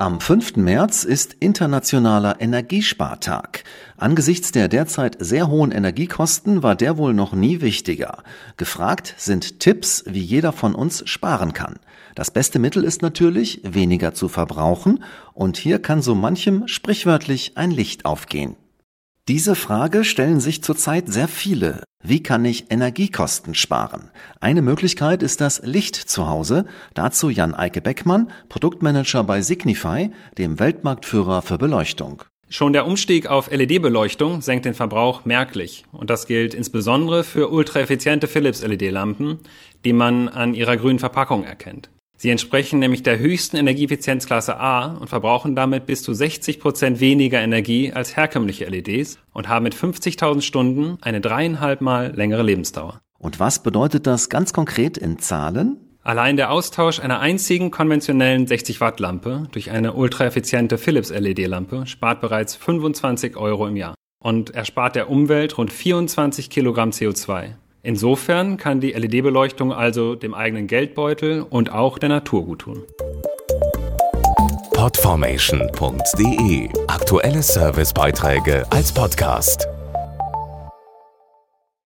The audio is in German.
Am 5. März ist Internationaler Energiespartag. Angesichts der derzeit sehr hohen Energiekosten war der wohl noch nie wichtiger. Gefragt sind Tipps, wie jeder von uns sparen kann. Das beste Mittel ist natürlich, weniger zu verbrauchen, und hier kann so manchem sprichwörtlich ein Licht aufgehen. Diese Frage stellen sich zurzeit sehr viele. Wie kann ich Energiekosten sparen? Eine Möglichkeit ist das Licht zu Hause. Dazu Jan Eike Beckmann, Produktmanager bei Signify, dem Weltmarktführer für Beleuchtung. Schon der Umstieg auf LED-Beleuchtung senkt den Verbrauch merklich. Und das gilt insbesondere für ultraeffiziente Philips LED-Lampen, die man an ihrer grünen Verpackung erkennt. Sie entsprechen nämlich der höchsten Energieeffizienzklasse A und verbrauchen damit bis zu 60 Prozent weniger Energie als herkömmliche LEDs und haben mit 50.000 Stunden eine dreieinhalb Mal längere Lebensdauer. Und was bedeutet das ganz konkret in Zahlen? Allein der Austausch einer einzigen konventionellen 60 Watt Lampe durch eine ultraeffiziente Philips LED-Lampe spart bereits 25 Euro im Jahr und erspart der Umwelt rund 24 Kilogramm CO2. Insofern kann die LED-Beleuchtung also dem eigenen Geldbeutel und auch der Natur guttun. Podformation.de Aktuelle Servicebeiträge als Podcast.